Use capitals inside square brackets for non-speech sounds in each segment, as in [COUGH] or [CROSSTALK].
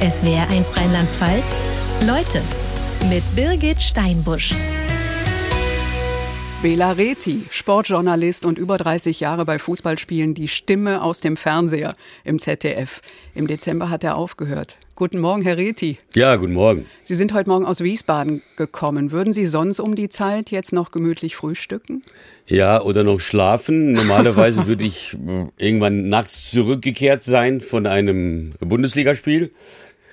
SWR1 Rheinland-Pfalz. Leute mit Birgit Steinbusch. Bela Reti, Sportjournalist und über 30 Jahre bei Fußballspielen, die Stimme aus dem Fernseher im ZDF. Im Dezember hat er aufgehört. Guten Morgen, Herr Reti. Ja, guten Morgen. Sie sind heute Morgen aus Wiesbaden gekommen. Würden Sie sonst um die Zeit jetzt noch gemütlich frühstücken? Ja, oder noch schlafen. Normalerweise würde ich äh, irgendwann nachts zurückgekehrt sein von einem Bundesligaspiel.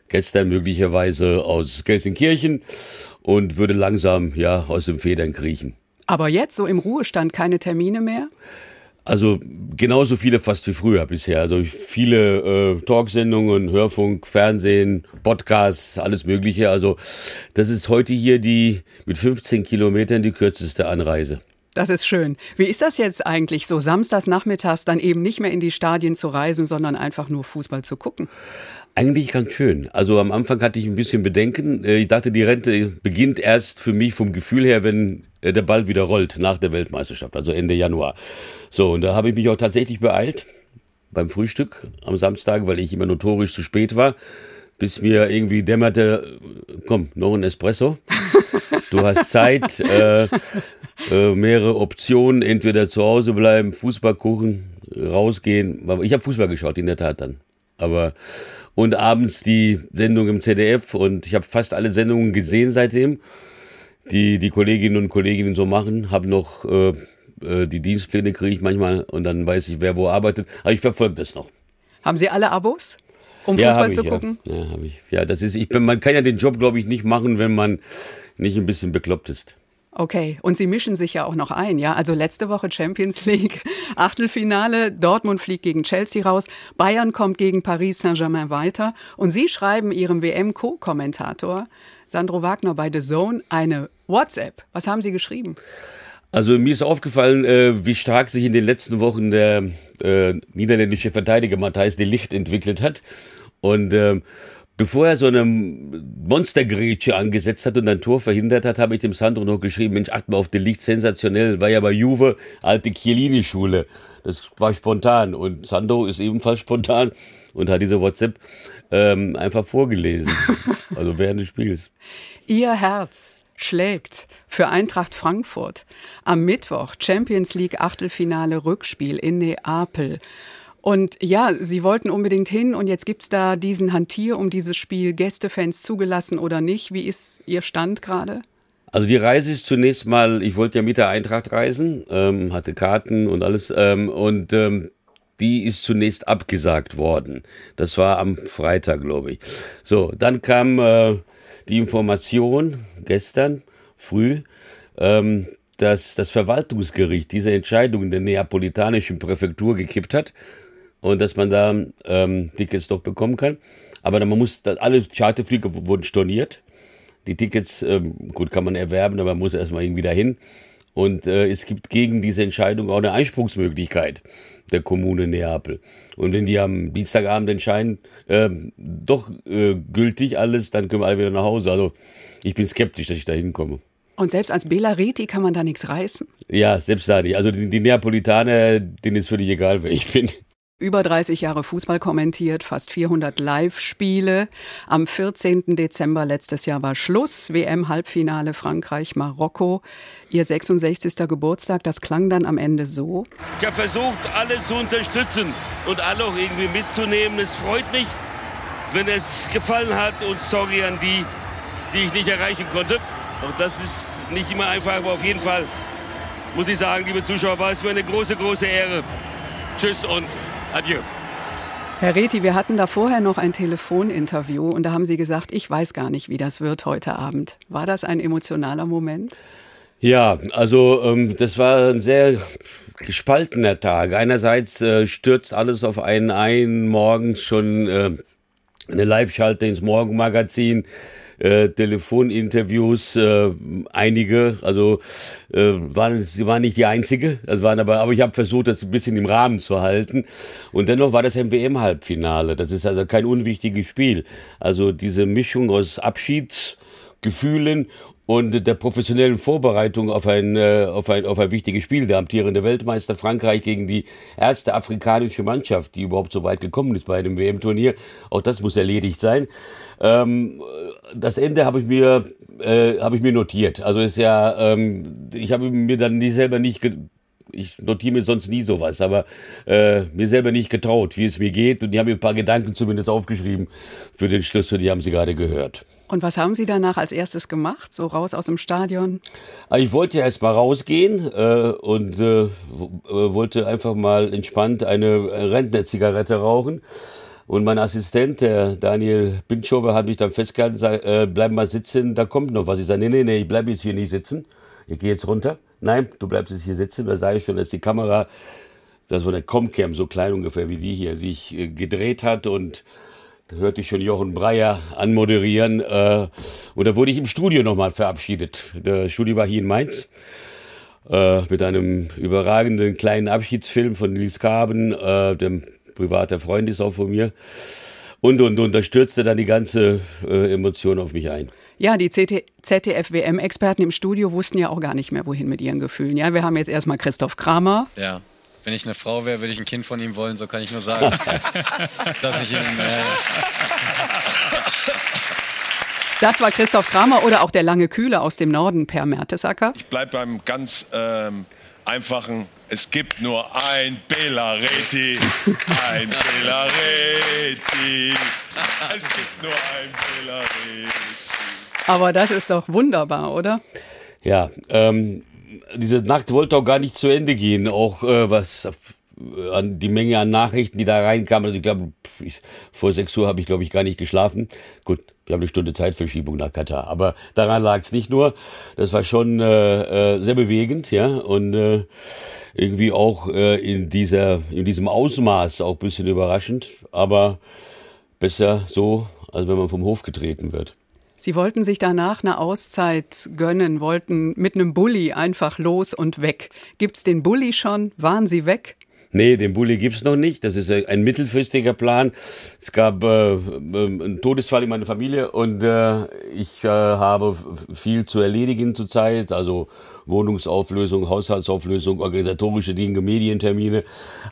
Gestern möglicherweise aus Gelsenkirchen und würde langsam ja aus dem Federn kriechen. Aber jetzt, so im Ruhestand, keine Termine mehr? Also genauso viele fast wie früher bisher. Also viele äh, Talksendungen, Hörfunk, Fernsehen, Podcasts, alles Mögliche. Also das ist heute hier die mit 15 Kilometern die kürzeste Anreise. Das ist schön. Wie ist das jetzt eigentlich, so samstags nachmittags dann eben nicht mehr in die Stadien zu reisen, sondern einfach nur Fußball zu gucken? Eigentlich ganz schön. Also am Anfang hatte ich ein bisschen Bedenken. Äh, ich dachte, die Rente beginnt erst für mich vom Gefühl her, wenn der Ball wieder rollt nach der Weltmeisterschaft, also Ende Januar. So, und da habe ich mich auch tatsächlich beeilt beim Frühstück am Samstag, weil ich immer notorisch zu spät war, bis mir irgendwie dämmerte, komm, noch ein Espresso. Du hast Zeit, [LAUGHS] äh, äh, mehrere Optionen, entweder zu Hause bleiben, Fußball gucken, rausgehen. Ich habe Fußball geschaut, in der Tat dann. Aber und abends die Sendung im ZDF und ich habe fast alle Sendungen gesehen seitdem, die die Kolleginnen und Kollegen so machen. Habe noch äh, äh, die Dienstpläne kriege ich manchmal und dann weiß ich, wer wo arbeitet. Aber ich verfolge das noch. Haben Sie alle Abos? Um ja, Fußball zu ich, gucken? Ja, ja habe ich. Ja, das ist, ich bin, man kann ja den Job, glaube ich, nicht machen, wenn man nicht ein bisschen bekloppt ist. Okay, und Sie mischen sich ja auch noch ein, ja? Also letzte Woche Champions League, [LAUGHS] Achtelfinale, Dortmund fliegt gegen Chelsea raus, Bayern kommt gegen Paris Saint-Germain weiter und Sie schreiben Ihrem WM-Co-Kommentator Sandro Wagner bei The Zone eine WhatsApp. Was haben Sie geschrieben? Also mir ist aufgefallen, äh, wie stark sich in den letzten Wochen der äh, niederländische Verteidiger Matthijs de Licht entwickelt hat. Und äh, Bevor er so eine Monstergrätsche angesetzt hat und ein Tor verhindert hat, habe ich dem Sandro noch geschrieben, Mensch, acht mal auf den Licht, sensationell, war ja bei Juve, alte Chiellini-Schule. Das war spontan und Sandro ist ebenfalls spontan und hat diese WhatsApp ähm, einfach vorgelesen, [LAUGHS] also während des Spiels. Ihr Herz schlägt für Eintracht Frankfurt. Am Mittwoch Champions League Achtelfinale Rückspiel in Neapel. Und ja, sie wollten unbedingt hin und jetzt gibt's da diesen Hantier um dieses Spiel, Gästefans zugelassen oder nicht. Wie ist Ihr Stand gerade? Also die Reise ist zunächst mal, ich wollte ja mit der Eintracht reisen, ähm, hatte Karten und alles ähm, und ähm, die ist zunächst abgesagt worden. Das war am Freitag, glaube ich. So, dann kam äh, die Information gestern früh, ähm, dass das Verwaltungsgericht diese Entscheidung in der neapolitanischen Präfektur gekippt hat und dass man da ähm, Tickets doch bekommen kann. Aber dann, man muss, alle Charterflüge wurden storniert. Die Tickets, ähm, gut, kann man erwerben, aber man muss erstmal irgendwie dahin. Und äh, es gibt gegen diese Entscheidung auch eine Einspruchsmöglichkeit der Kommune Neapel. Und wenn die am Dienstagabend entscheiden, äh, doch äh, gültig alles, dann können wir alle wieder nach Hause. Also ich bin skeptisch, dass ich da hinkomme. Und selbst als Bela Reti kann man da nichts reißen? Ja, selbst da nicht. Also die, die Neapolitaner, denen ist völlig egal, wer ich bin. Über 30 Jahre Fußball kommentiert, fast 400 Live-Spiele. Am 14. Dezember letztes Jahr war Schluss. WM-Halbfinale Frankreich-Marokko. Ihr 66. Geburtstag, das klang dann am Ende so. Ich habe versucht, alle zu unterstützen und alle auch irgendwie mitzunehmen. Es freut mich, wenn es gefallen hat und sorry an die, die ich nicht erreichen konnte. Auch das ist nicht immer einfach, aber auf jeden Fall muss ich sagen, liebe Zuschauer, war es mir eine große, große Ehre. Tschüss und Adieu. Herr Reti, wir hatten da vorher noch ein Telefoninterview und da haben Sie gesagt, ich weiß gar nicht, wie das wird heute Abend. War das ein emotionaler Moment? Ja, also ähm, das war ein sehr gespaltener Tag. Einerseits äh, stürzt alles auf einen ein, morgens schon äh, eine Live-Schalte ins Morgenmagazin äh, Telefoninterviews, äh, einige, also äh, waren, sie waren nicht die einzige, das waren aber, aber ich habe versucht, das ein bisschen im Rahmen zu halten. Und dennoch war das ein WM-Halbfinale. Das ist also kein unwichtiges Spiel. Also diese Mischung aus Abschiedsgefühlen und der professionellen Vorbereitung auf ein, äh, auf ein, auf ein wichtiges Spiel. Der amtierende Weltmeister Frankreich gegen die erste afrikanische Mannschaft, die überhaupt so weit gekommen ist bei einem WM-Turnier. Auch das muss erledigt sein. Ähm, das Ende habe ich mir äh, habe ich mir notiert. Also ist ja, ähm, ich habe mir dann nie selber nicht ich notiere mir sonst nie sowas, aber äh, mir selber nicht getraut, wie es mir geht. Und die haben mir ein paar Gedanken zumindest aufgeschrieben für den Schlüssel, die haben Sie gerade gehört. Und was haben Sie danach als erstes gemacht, so raus aus dem Stadion? Ah, ich wollte ja erst mal rausgehen äh, und äh, wollte einfach mal entspannt eine Rentnerzigarette rauchen. Und mein Assistent, der Daniel Binschover, hat mich dann festgehalten, sagt, äh, bleib mal sitzen, da kommt noch was. Ich sage, nee, nee, nee, ich bleibe jetzt hier nicht sitzen. Ich gehe jetzt runter. Nein, du bleibst jetzt hier sitzen. Da sah ich schon, dass die Kamera, das war eine Comcam, so klein ungefähr wie die hier, sich äh, gedreht hat und da hörte ich schon Jochen Breyer anmoderieren. Äh, und da wurde ich im Studio nochmal verabschiedet. Das Studio war hier in Mainz. Äh, mit einem überragenden kleinen Abschiedsfilm von Nils Kaben, äh, dem privater Freund ist auch von mir. Und, und, und, da stürzte dann die ganze äh, Emotion auf mich ein. Ja, die ZDF-WM-Experten im Studio wussten ja auch gar nicht mehr, wohin mit ihren Gefühlen. Ja, wir haben jetzt erstmal Christoph Kramer. Ja. Wenn ich eine Frau wäre, würde ich ein Kind von ihm wollen, so kann ich nur sagen. [LAUGHS] dass ich ihn. Äh das war Christoph Kramer oder auch der lange Kühle aus dem Norden, Per Mertesacker. Ich bleibe beim ganz ähm, einfachen. Es gibt nur ein Bela Reti. Ein Bela Reti. Es gibt nur ein Bela Reti. Aber das ist doch wunderbar, oder? Ja, ähm, diese Nacht wollte auch gar nicht zu Ende gehen, auch äh, was an die Menge an Nachrichten, die da reinkamen. Also ich glaube, vor 6 Uhr habe ich, glaube ich, gar nicht geschlafen. Gut, wir haben eine Stunde Zeitverschiebung nach Katar. Aber daran lag es nicht nur. Das war schon äh, äh, sehr bewegend, ja. Und äh, irgendwie auch äh, in, dieser, in diesem Ausmaß auch ein bisschen überraschend. Aber besser so, als wenn man vom Hof getreten wird. Sie wollten sich danach eine Auszeit gönnen, wollten mit einem Bulli einfach los und weg. Gibt's den Bulli schon? Waren Sie weg? Nee, den Bulli gibt's noch nicht. Das ist ein mittelfristiger Plan. Es gab äh, einen Todesfall in meiner Familie und äh, ich äh, habe viel zu erledigen zurzeit. Also Wohnungsauflösung, Haushaltsauflösung, organisatorische Dinge, Medientermine.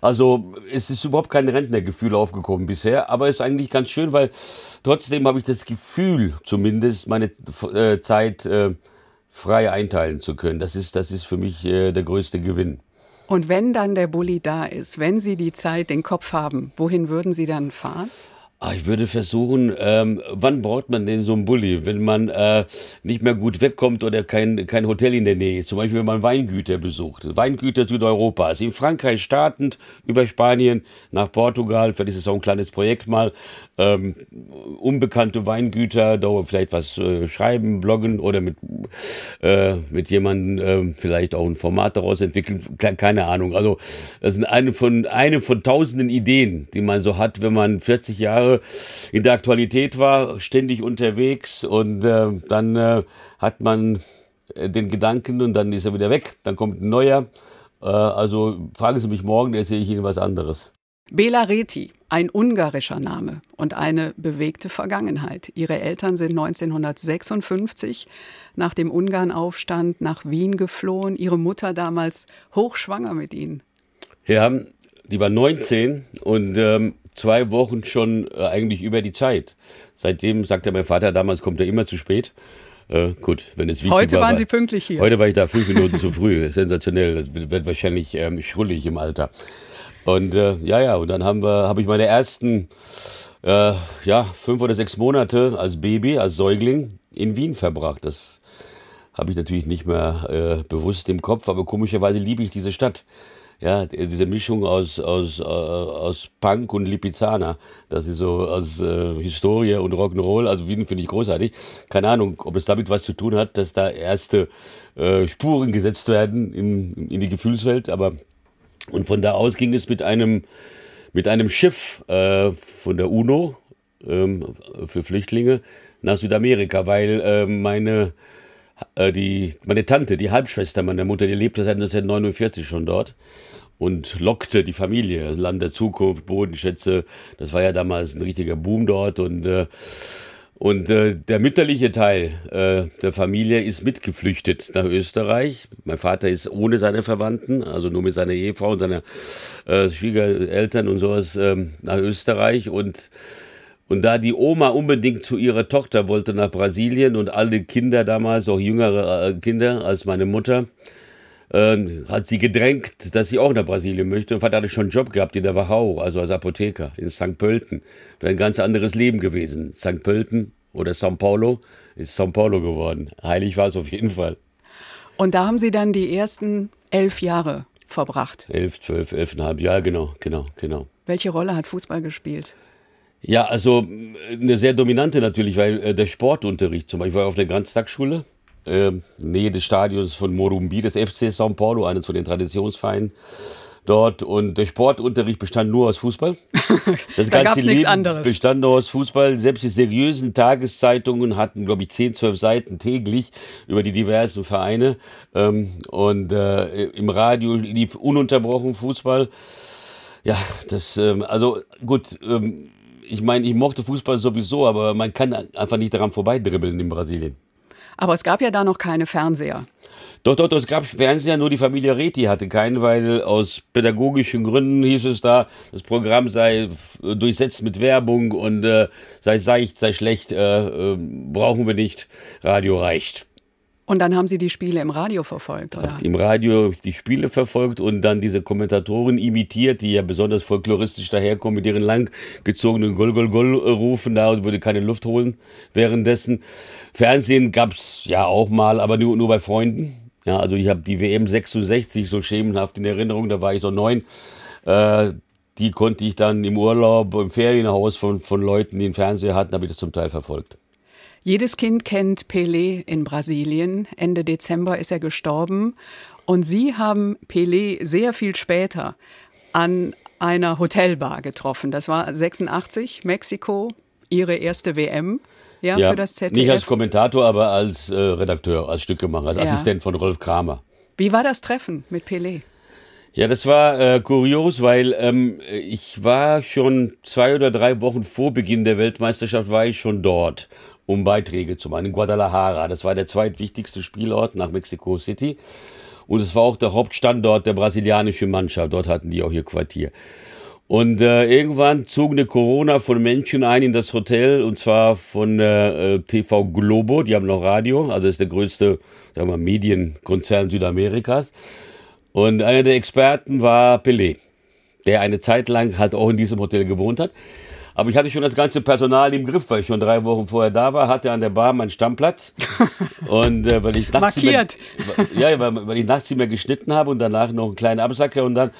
Also es ist überhaupt kein Rentnergefühl aufgekommen bisher, aber es ist eigentlich ganz schön, weil trotzdem habe ich das Gefühl, zumindest meine äh, Zeit äh, frei einteilen zu können. Das ist, das ist für mich äh, der größte Gewinn. Und wenn dann der Bulli da ist, wenn Sie die Zeit, den Kopf haben, wohin würden Sie dann fahren? Ah, ich würde versuchen, ähm, wann braucht man denn so einen Bulli? Wenn man äh, nicht mehr gut wegkommt oder kein, kein Hotel in der Nähe. Zum Beispiel, wenn man Weingüter besucht. Weingüter Südeuropas. In Frankreich startend, über Spanien nach Portugal. Vielleicht ist es auch ein kleines Projekt mal ähm, unbekannte Weingüter, da vielleicht was äh, schreiben, bloggen oder mit, äh, mit jemandem äh, vielleicht auch ein Format daraus entwickeln, keine Ahnung. Also das sind eine von, eine von tausenden Ideen, die man so hat, wenn man 40 Jahre in der Aktualität war, ständig unterwegs und äh, dann äh, hat man äh, den Gedanken und dann ist er wieder weg, dann kommt ein neuer. Äh, also fragen Sie mich morgen, erzähle ich Ihnen was anderes. Bela Reti, ein ungarischer Name und eine bewegte Vergangenheit. Ihre Eltern sind 1956 nach dem Ungarnaufstand nach Wien geflohen. Ihre Mutter damals hochschwanger mit ihnen. Ja, die war 19 und ähm, zwei Wochen schon äh, eigentlich über die Zeit. Seitdem sagte mein Vater, damals kommt er immer zu spät. Äh, gut, wenn es wichtig Heute war, waren Sie pünktlich hier. Heute war ich da fünf Minuten zu früh. [LAUGHS] Sensationell. Das wird wahrscheinlich ähm, schrullig im Alter. Und äh, ja, ja, und dann haben wir, habe ich meine ersten äh, ja, fünf oder sechs Monate als Baby, als Säugling in Wien verbracht. Das habe ich natürlich nicht mehr äh, bewusst im Kopf, aber komischerweise liebe ich diese Stadt. Ja, diese Mischung aus, aus, äh, aus Punk und Lipizzaner, das ist so aus äh, Historie und Rock'n'Roll, also Wien finde ich großartig. Keine Ahnung, ob es damit was zu tun hat, dass da erste äh, Spuren gesetzt werden in, in die Gefühlswelt, aber und von da aus ging es mit einem, mit einem Schiff äh, von der UNO ähm, für Flüchtlinge nach Südamerika, weil äh, meine, äh, die, meine Tante, die Halbschwester meiner Mutter, die lebte seit 1949 schon dort und lockte die Familie. Land der Zukunft, Bodenschätze, das war ja damals ein richtiger Boom dort und äh, Und äh, der mütterliche Teil äh, der Familie ist mitgeflüchtet nach Österreich. Mein Vater ist ohne seine Verwandten, also nur mit seiner Ehefrau und seiner äh, Schwiegereltern und sowas ähm, nach Österreich. Und, und da die Oma unbedingt zu ihrer Tochter wollte nach Brasilien und alle Kinder damals, auch jüngere äh, Kinder als meine Mutter, äh, hat sie gedrängt, dass sie auch nach Brasilien möchte. Und Vater hatte schon einen Job gehabt in der Wachau, also als Apotheker in St. Pölten. Wäre ein ganz anderes Leben gewesen. St. Pölten oder São Paulo ist São Paulo geworden. Heilig war es auf jeden Fall. Und da haben Sie dann die ersten elf Jahre verbracht. Elf, zwölf, elfeinhalb, ja, genau, genau, genau. Welche Rolle hat Fußball gespielt? Ja, also eine sehr dominante natürlich, weil äh, der Sportunterricht zum Beispiel, ich war auf der Ganztagsschule, äh, Nähe des Stadions von Morumbi, des FC São Paulo, eines von den Traditionsvereinen dort und der Sportunterricht bestand nur aus Fußball. [LAUGHS] Das da ganze Leben anderes. bestand nur aus Fußball. Selbst die seriösen Tageszeitungen hatten, glaube ich, 10, 12 Seiten täglich über die diversen Vereine. Ähm, und äh, im Radio lief ununterbrochen Fußball. Ja, das, ähm, also gut, ähm, ich meine, ich mochte Fußball sowieso, aber man kann einfach nicht daran vorbeidribbeln in Brasilien. Aber es gab ja da noch keine Fernseher. Doch, doch, doch, es gab Fernseher, nur die Familie Reti hatte keinen, weil aus pädagogischen Gründen hieß es da, das Programm sei durchsetzt mit Werbung und äh, sei seicht, sei schlecht, äh, äh, brauchen wir nicht, Radio reicht. Und dann haben Sie die Spiele im Radio verfolgt, oder? Im Radio die Spiele verfolgt und dann diese Kommentatoren imitiert, die ja besonders folkloristisch daherkommen mit ihren langgezogenen Gol Gol Gol rufen da und würde keine Luft holen währenddessen. Fernsehen gab's ja auch mal, aber nur, nur bei Freunden. Ja, also ich habe die WM 66 so schemenhaft in Erinnerung, da war ich so neun. Äh, die konnte ich dann im Urlaub, im Ferienhaus von, von Leuten, die einen Fernseher hatten, habe ich das zum Teil verfolgt. Jedes Kind kennt Pelé in Brasilien. Ende Dezember ist er gestorben. Und Sie haben Pelé sehr viel später an einer Hotelbar getroffen. Das war 86, Mexiko, Ihre erste WM. Ja, ja, für das ZDF. Nicht als Kommentator, aber als äh, Redakteur, als Stückemacher, als ja. Assistent von Rolf Kramer. Wie war das Treffen mit Pelé? Ja, das war äh, kurios, weil ähm, ich war schon zwei oder drei Wochen vor Beginn der Weltmeisterschaft war ich schon dort, um Beiträge zu machen in Guadalajara. Das war der zweitwichtigste Spielort nach Mexico City und es war auch der Hauptstandort der brasilianischen Mannschaft. Dort hatten die auch ihr Quartier. Und äh, irgendwann zog eine Corona von Menschen ein in das Hotel und zwar von äh, TV Globo, die haben noch Radio, also ist der größte sagen wir, Medienkonzern Südamerikas. Und einer der Experten war Pelé, der eine Zeit lang halt auch in diesem Hotel gewohnt hat. Aber ich hatte schon das ganze Personal im Griff, weil ich schon drei Wochen vorher da war, hatte an der Bar meinen Stammplatz. [LAUGHS] und äh, weil ich nachts Markiert. [LAUGHS] Immer, ja, weil, weil ich nachts immer geschnitten habe und danach noch einen kleinen Absacker und dann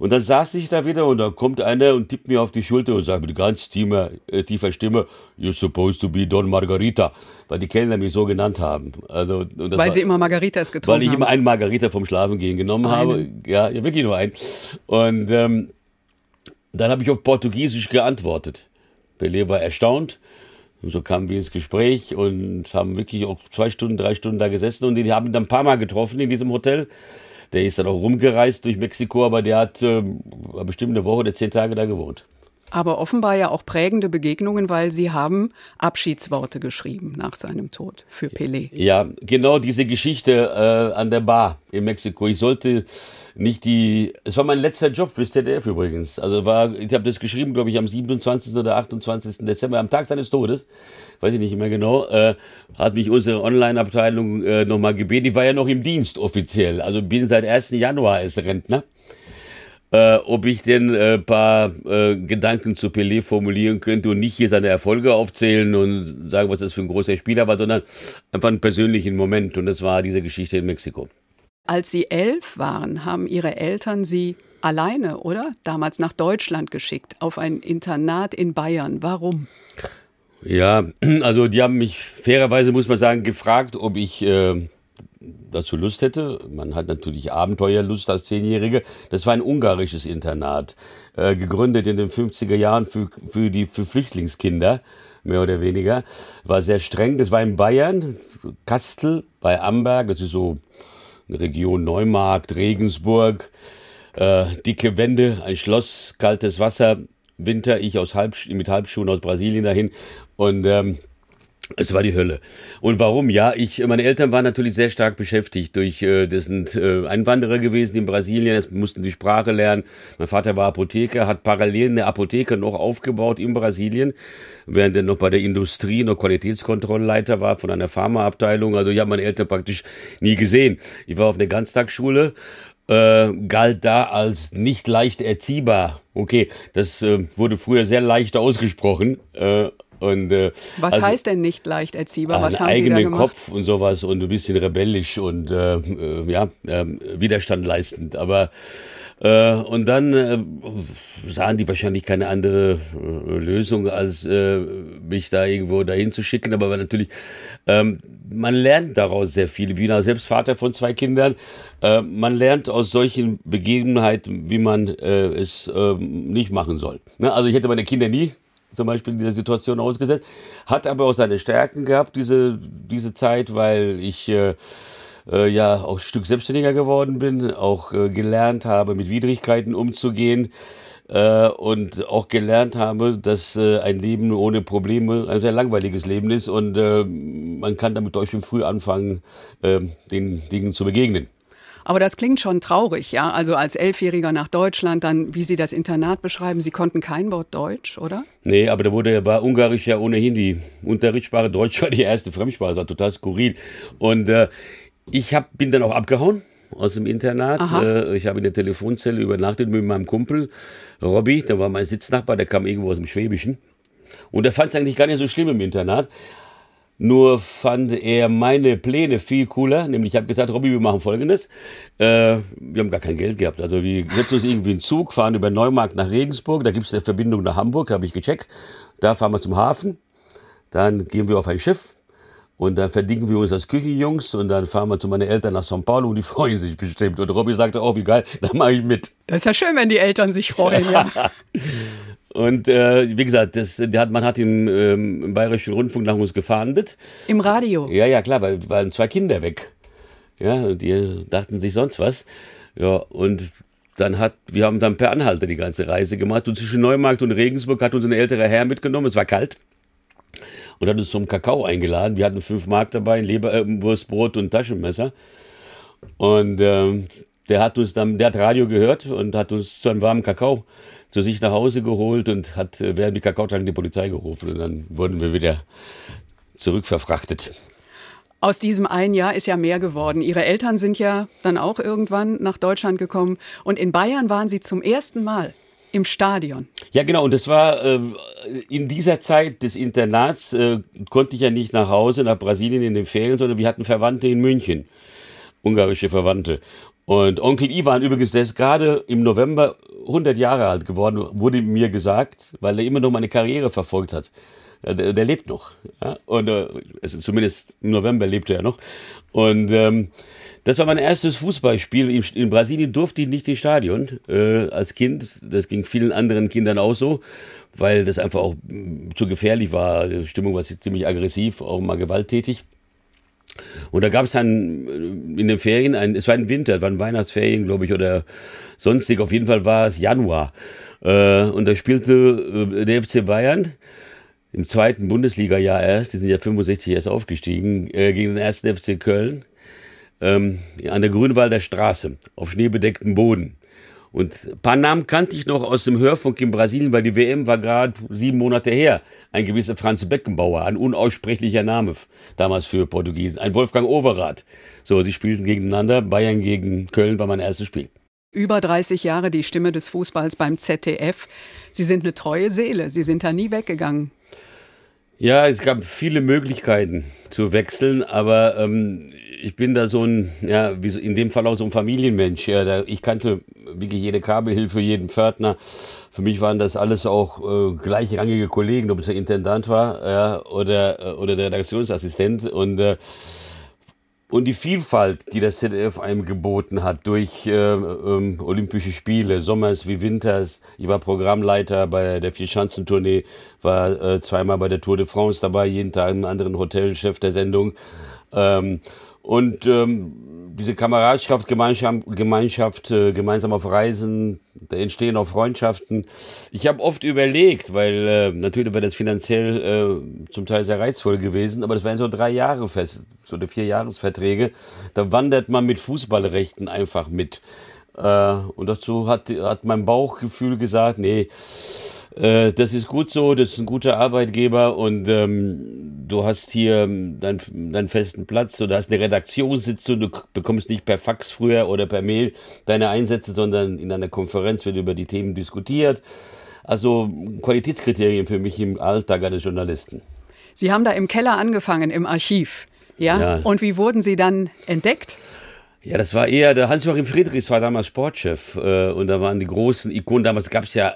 und dann saß ich da wieder und da kommt einer und tippt mir auf die Schulter und sagt mit ganz tiefer, äh, tiefer Stimme, you're supposed to be Don Margarita, weil die Kellner mich so genannt haben. Also, weil war, sie immer Margaritas getrunken haben. Weil ich immer einen Margarita vom Schlafengehen genommen einen. habe. Ja, ja, wirklich nur einen. Und ähm, dann habe ich auf Portugiesisch geantwortet. Pelé war erstaunt. Und so kamen wir ins Gespräch und haben wirklich auch zwei Stunden, drei Stunden da gesessen und die haben dann ein paar Mal getroffen in diesem Hotel. Der ist dann auch rumgereist durch Mexiko, aber der hat äh, bestimmt eine Woche oder zehn Tage da gewohnt. Aber offenbar ja auch prägende Begegnungen, weil Sie haben Abschiedsworte geschrieben nach seinem Tod für Pelé. Ja, genau diese Geschichte äh, an der Bar in Mexiko. Ich sollte nicht die. Es war mein letzter Job fürs ZDF übrigens. Also war, ich habe das geschrieben, glaube ich, am 27. oder 28. Dezember, am Tag seines Todes weiß ich nicht mehr genau, äh, hat mich unsere Online-Abteilung äh, nochmal gebeten. Ich war ja noch im Dienst offiziell, also bin seit 1. Januar als Rentner. Äh, ob ich denn äh, paar äh, Gedanken zu Pelé formulieren könnte und nicht hier seine Erfolge aufzählen und sagen, was das für ein großer Spieler war, sondern einfach einen persönlichen Moment. Und das war diese Geschichte in Mexiko. Als Sie elf waren, haben Ihre Eltern Sie alleine, oder? Damals nach Deutschland geschickt, auf ein Internat in Bayern. Warum? Ja, [CLEARS THROAT] also die haben mich fairerweise, muss man sagen, gefragt, ob ich äh, dazu Lust hätte. Man hat natürlich Abenteuerlust als Zehnjährige. Das war ein ungarisches Internat, äh, gegründet in den 50er Jahren für, für die für Flüchtlingskinder, mehr oder weniger. War sehr streng. Das war in Bayern, Kastel bei Amberg, das ist so eine Region Neumarkt, Regensburg. Äh, dicke Wände, ein Schloss, kaltes Wasser, Winter, ich aus Halb, mit Halbschuhen aus Brasilien dahin. Und ähm, Es war die Hölle. Und warum? Ja, ich, meine Eltern waren natürlich sehr stark beschäftigt durch, äh, das sind äh, Einwanderer gewesen in Brasilien, es mussten die Sprache lernen. Mein Vater war Apotheker, hat parallel eine Apotheke noch aufgebaut in Brasilien, während er noch bei der Industrie noch Qualitätskontrollleiter war von einer Pharmaabteilung. Also ich habe meine Eltern praktisch nie gesehen. Ich war auf einer Ganztagsschule, äh, galt da als nicht leicht erziehbar. Okay, das äh, wurde früher sehr leicht ausgesprochen. Äh, und, äh, Was also, heißt denn nicht leicht erziehbar? Was haben Sie da eigenen gemacht? Kopf und sowas und ein bisschen rebellisch und äh, äh, ja, äh, Widerstand leistend. Aber äh, und dann äh, sahen die wahrscheinlich keine andere äh, Lösung, als äh, mich da irgendwo dahin zu schicken. Aber natürlich, ähm, man lernt daraus sehr viel. Ich bin auch selbst Vater von zwei Kindern. Äh, man lernt aus solchen Begebenheiten, wie man äh, es äh, nicht machen soll. Ne? Also ich hätte meine Kinder nie zum Beispiel in dieser Situation ausgesetzt, hat aber auch seine Stärken gehabt, diese, diese Zeit, weil ich äh, äh, ja auch ein Stück selbstständiger geworden bin, auch äh, gelernt habe, mit Widrigkeiten umzugehen äh, und auch gelernt habe, dass äh, ein Leben ohne Probleme ein sehr langweiliges Leben ist und äh, man kann damit auch schon früh anfangen, äh, den Dingen zu begegnen. Aber das klingt schon traurig, ja? Also als Elfjähriger nach Deutschland, dann, wie Sie das Internat beschreiben, Sie konnten kein Wort Deutsch, oder? Nee, aber da wurde, war Ungarisch ja ohnehin die Unterrichtssprache. Deutsch war die erste Fremdsprache, das war total skurril. Und äh, ich hab, bin dann auch abgehauen aus dem Internat. Aha. Äh, ich habe in der Telefonzelle übernachtet mit meinem Kumpel Robby, der war mein Sitznachbar, der kam irgendwo aus dem Schwäbischen. Und der fand es eigentlich gar nicht so schlimm im Internat. Nur fand er meine Pläne viel cooler. Nämlich, ich habe gesagt, Robby, wir machen folgendes. Äh, wir haben gar kein Geld gehabt. Also wir setzen uns irgendwie in den Zug, fahren über Neumarkt nach Regensburg. Da gibt es eine Verbindung nach Hamburg, habe ich gecheckt. Da fahren wir zum Hafen. Dann gehen wir auf ein Schiff. Und dann verdingen wir uns als Küchenjungs und dann fahren wir zu meinen Eltern nach São Paulo und die [LAUGHS] freuen sich bestimmt. Und Robby sagte, oh, wie geil, da mache ich mit. Das ist ja schön, wenn die Eltern sich freuen, ja. [LAUGHS] Und äh, wie gesagt, das, der hat, man hat im, ähm, im Bayerischen Rundfunk nach uns gefahndet. Im Radio. Ja, ja, klar, weil waren zwei Kinder weg. Ja, und die dachten sich sonst was. Ja, und dann hat, wir haben dann per Anhalter die ganze Reise gemacht. Und zwischen Neumarkt und Regensburg hat uns ein älterer Herr mitgenommen. Es war kalt. Und hat uns zum Kakao eingeladen. Wir hatten fünf Mark dabei, ein Leberwurstbrot und ein Taschenmesser. Und ähm, der hat uns dann, der hat Radio gehört und hat uns zu einem warmen Kakao zu sich nach Hause geholt und hat äh, während die Kakao tranken die Polizei gerufen. Und dann wurden wir wieder zurückverfrachtet. Aus diesem einen Jahr ist ja mehr geworden. Ihre Eltern sind ja dann auch irgendwann nach Deutschland gekommen. Und in Bayern waren Sie zum ersten Mal im Stadion. Ja, genau. Und das war äh, in dieser Zeit des Internats äh, konnte ich ja nicht nach Hause, nach Brasilien in den Ferien, sondern wir hatten Verwandte in München, ungarische Verwandte. Und Onkel Ivan übrigens, der ist gerade im November 100 Jahre alt geworden, wurde mir gesagt, weil er immer noch meine Karriere verfolgt hat. Der, der lebt noch. Ja? Und äh, also zumindest im November lebte er noch. Und ähm, das war mein erstes Fußballspiel. In, Brasilien durfte ich nicht ins Stadion äh, als Kind. Das ging vielen anderen Kindern auch so, weil das einfach auch mh, zu gefährlich war. Die Stimmung war ziemlich aggressiv, auch mal gewalttätig. Und da gab es dann äh, in den Ferien, ein, es war ein Winter, es waren Weihnachtsferien, glaube ich, oder sonstig. Auf jeden Fall war es Januar. Äh, und da spielte äh, der FC Bayern im zweiten Bundesliga-Jahr erst, die sind ja 65 erst aufgestiegen, äh, gegen den ersten FC Köln ähm, an der Grünwalder Straße auf schneebedecktem Boden. Und ein paar Namen kannte ich noch aus dem Hörfunk in Brasilien, weil die WM war gerade sieben Monate her. Ein gewisser Franz Beckenbauer, ein unaussprechlicher Name damals für Portugiesen. Ein Wolfgang Overath. So, sie spielten gegeneinander. Bayern gegen Köln war mein erstes Spiel. Über 30 Jahre die Stimme des Fußballs beim ZDF. Sie sind eine treue Seele. Sie sind da nie weggegangen. Ja, es gab viele Möglichkeiten zu wechseln, aber ähm, ich bin da so ein, ja, wie so in dem Fall auch so ein Familienmensch. Ja, da, ich kannte wirklich jede Kabelhilfe, jeden Pförtner. Für mich waren das alles auch äh, gleichrangige Kollegen, ob es der Intendant war ja, oder, äh, oder der Redaktionsassistent. Und äh, und die Vielfalt, die das ZDF einem geboten hat, durch äh, ähm, Olympische Spiele, Sommers wie Winters. Ich war Programmleiter bei der Vierschanzentournee, war äh, zweimal bei der Tour de France dabei, jeden Tag im anderen Hotel, Chef der Sendung. Ähm, Und ähm, diese Kameradschaft, Gemeinschaft, Gemeinschaft äh, gemeinsam auf Reisen, da entstehen auch Freundschaften. Ich habe oft überlegt, weil äh, natürlich wäre das finanziell äh, zum Teil sehr reizvoll gewesen, aber das wären so drei Jahre fest, so eine vier Jahresverträge. Da wandert man mit Fußballrechten einfach mit. Äh, und dazu hat, hat mein Bauchgefühl gesagt, nee, äh, das ist gut so, das ist ein guter Arbeitgeber und ähm, du hast hier deinen, deinen festen Platz, du hast eine Redaktionssitzung, du bekommst nicht per Fax früher oder per Mail deine Einsätze, sondern in einer Konferenz wird über die Themen diskutiert. Also Qualitätskriterien für mich im Alltag eines Journalisten. Sie haben da im Keller angefangen, im Archiv. Ja? ja. Und wie wurden Sie dann entdeckt? Ja, das war eher, der Hans-Joachim Friedrichs war damals Sportchef äh, und da waren die großen Ikonen. Damals gab es ja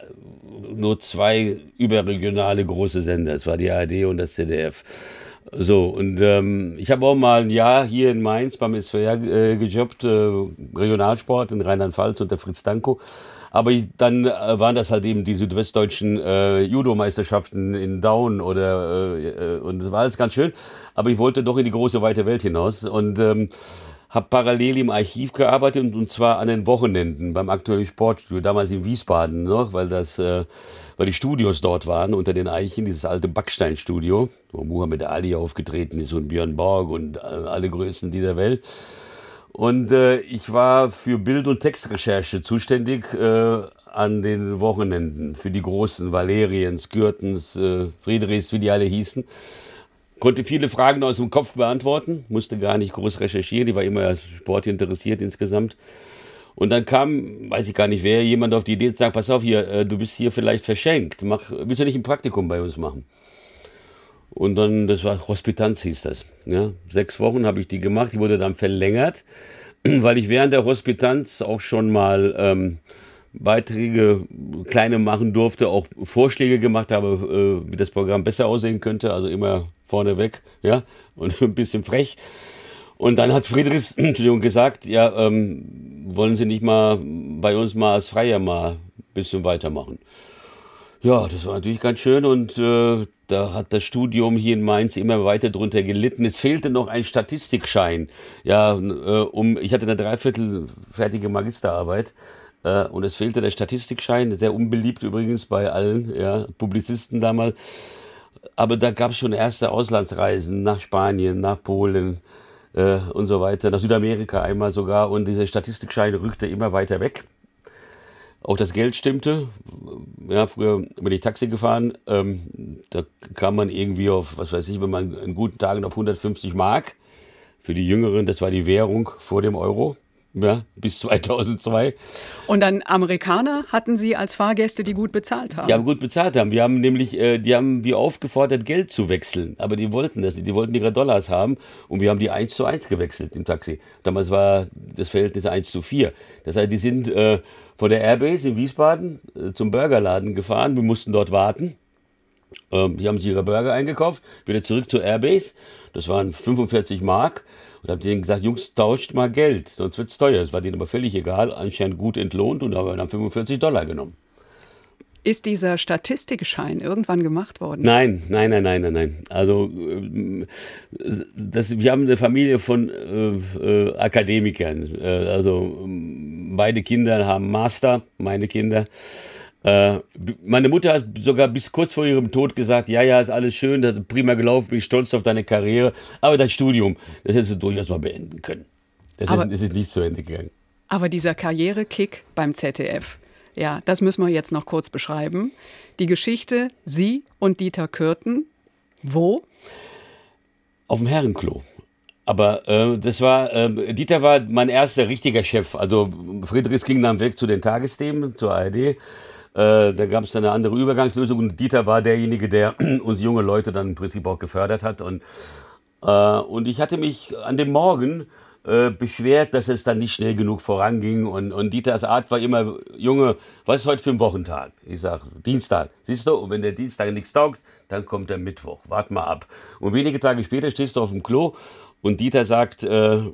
nur zwei überregionale große Sender. Es war die ARD und das ZDF. So, und ähm, ich habe auch mal ein Jahr hier in Mainz beim SWR äh, gejobbt, äh, Regionalsport in Rheinland-Pfalz unter Fritz Danko. Aber ich, dann äh, waren das halt eben die südwestdeutschen äh, Judo-Meisterschaften in Down oder äh, äh, und das war alles ganz schön. Aber ich wollte doch in die große weite Welt hinaus und ähm, habe parallel im Archiv gearbeitet und, und zwar an den Wochenenden beim aktuellen Sportstudio, damals in Wiesbaden noch, weil das, äh, weil die Studios dort waren unter den Eichen, dieses alte Backsteinstudio, wo Muhammad Ali aufgetreten ist und Björn Borg und äh, alle Größen dieser Welt. Und äh, ich war für Bild- und Textrecherche zuständig äh, an den Wochenenden für die großen Valeriens, Gürtens, äh, Friedrichs, wie die alle hießen konnte viele Fragen aus dem Kopf beantworten, musste gar nicht groß recherchieren, die war immer Sport interessiert insgesamt. Und dann kam, weiß ich gar nicht wer, jemand auf die Idee zu sagen, pass auf hier, äh, du bist hier vielleicht verschenkt, mach, willst du nicht ein Praktikum bei uns machen? Und dann, das war Hospitanz hieß das. Ja, sechs Wochen habe ich die gemacht, die wurde dann verlängert, [CLEARS THROAT] weil ich während der Hospitanz auch schon mal ähm, Beiträge, kleine machen durfte, auch Vorschläge gemacht habe, äh, wie das Programm besser aussehen könnte, also immer vorneweg, ja, und [LAUGHS] ein bisschen frech. Und dann hat Friedrichs, [CLEARS THROAT] Entschuldigung, gesagt, ja, ähm, wollen Sie nicht mal bei uns mal als Freier mal ein bisschen weitermachen. Ja, das war natürlich ganz schön und äh, da hat das Studium hier in Mainz immer weiter drunter gelitten. Es fehlte noch ein Statistikschein. Ja, äh, um, ich hatte eine dreiviertel fertige Magisterarbeit äh, und es fehlte der Statistikschein, sehr unbeliebt übrigens bei allen ja, Publizisten damals aber da gab es schon erste Auslandsreisen nach Spanien, nach Polen äh, und so weiter, nach Südamerika einmal sogar. Und dieser Statistikschein rückte immer weiter weg. Auch das Geld stimmte. Ja, früher bin ich Taxi gefahren. Ähm, da kam man irgendwie auf, was weiß ich, wenn man in guten Tagen auf 150 Mark. Für die Jüngeren, das war die Währung vor dem Euro ja, bis 2002. Und dann Amerikaner hatten Sie als Fahrgäste, die gut bezahlt haben? Die haben gut bezahlt haben. Wir haben nämlich, äh, die haben wir aufgefordert, Geld zu wechseln. Aber die wollten das nicht. Die wollten ihre Dollars haben. Und wir haben die 1 zu 1 gewechselt im Taxi. Damals war das Verhältnis 1 zu 4. Das heißt, die sind äh, von der Airbase in Wiesbaden äh, zum Burgerladen gefahren. Wir mussten dort warten. Ähm, die haben sich ihre Burger eingekauft. Wieder zurück zur Airbase. Das waren 45 Mark. Und habe denen gesagt, Jungs, tauscht mal Geld, sonst wird's teuer. Das war denen aber völlig egal, anscheinend gut entlohnt und haben dann 45 Dollar genommen. Ist dieser Statistikschein irgendwann gemacht worden? Nein, nein, nein, nein, nein, nein. Also äh, das, wir haben eine Familie von äh, äh, Akademikern. Äh, also beide Kinder haben Master, meine Kinder. Äh, meine Mutter hat sogar bis kurz vor ihrem Tod gesagt, ja, ja, ist alles schön, das ist prima gelaufen, bin stolz auf deine Karriere, aber dein Studium, das hättest du durchaus mal beenden können. Das, aber, ist, das ist nicht zu Ende gegangen. Aber dieser Karrierekick beim ZDF, ja, das müssen wir jetzt noch kurz beschreiben. Die Geschichte, Sie und Dieter Kürten, wo? Auf dem Herrenklo. Aber äh, das war, äh, Dieter war mein erster richtiger Chef. Also Friedrichs ging dann weg zu den Tagesthemen, zur ARD. Äh, da gab es dann eine andere Übergangslösung und Dieter war derjenige, der [CLEARS THROAT] uns junge Leute dann im Prinzip auch gefördert hat. Und, äh, und ich hatte mich an dem Morgen äh, beschwert, dass es dann nicht schnell genug voranging. Und, und Dieters Art war immer, Junge, was ist heute für ein Wochentag? Ich sag, Dienstag. Siehst du, und wenn der Dienstag nichts taugt, dann kommt der Mittwoch. Wart mal ab. Und wenige Tage später stehst du auf dem Klo und Dieter sagt, äh, äh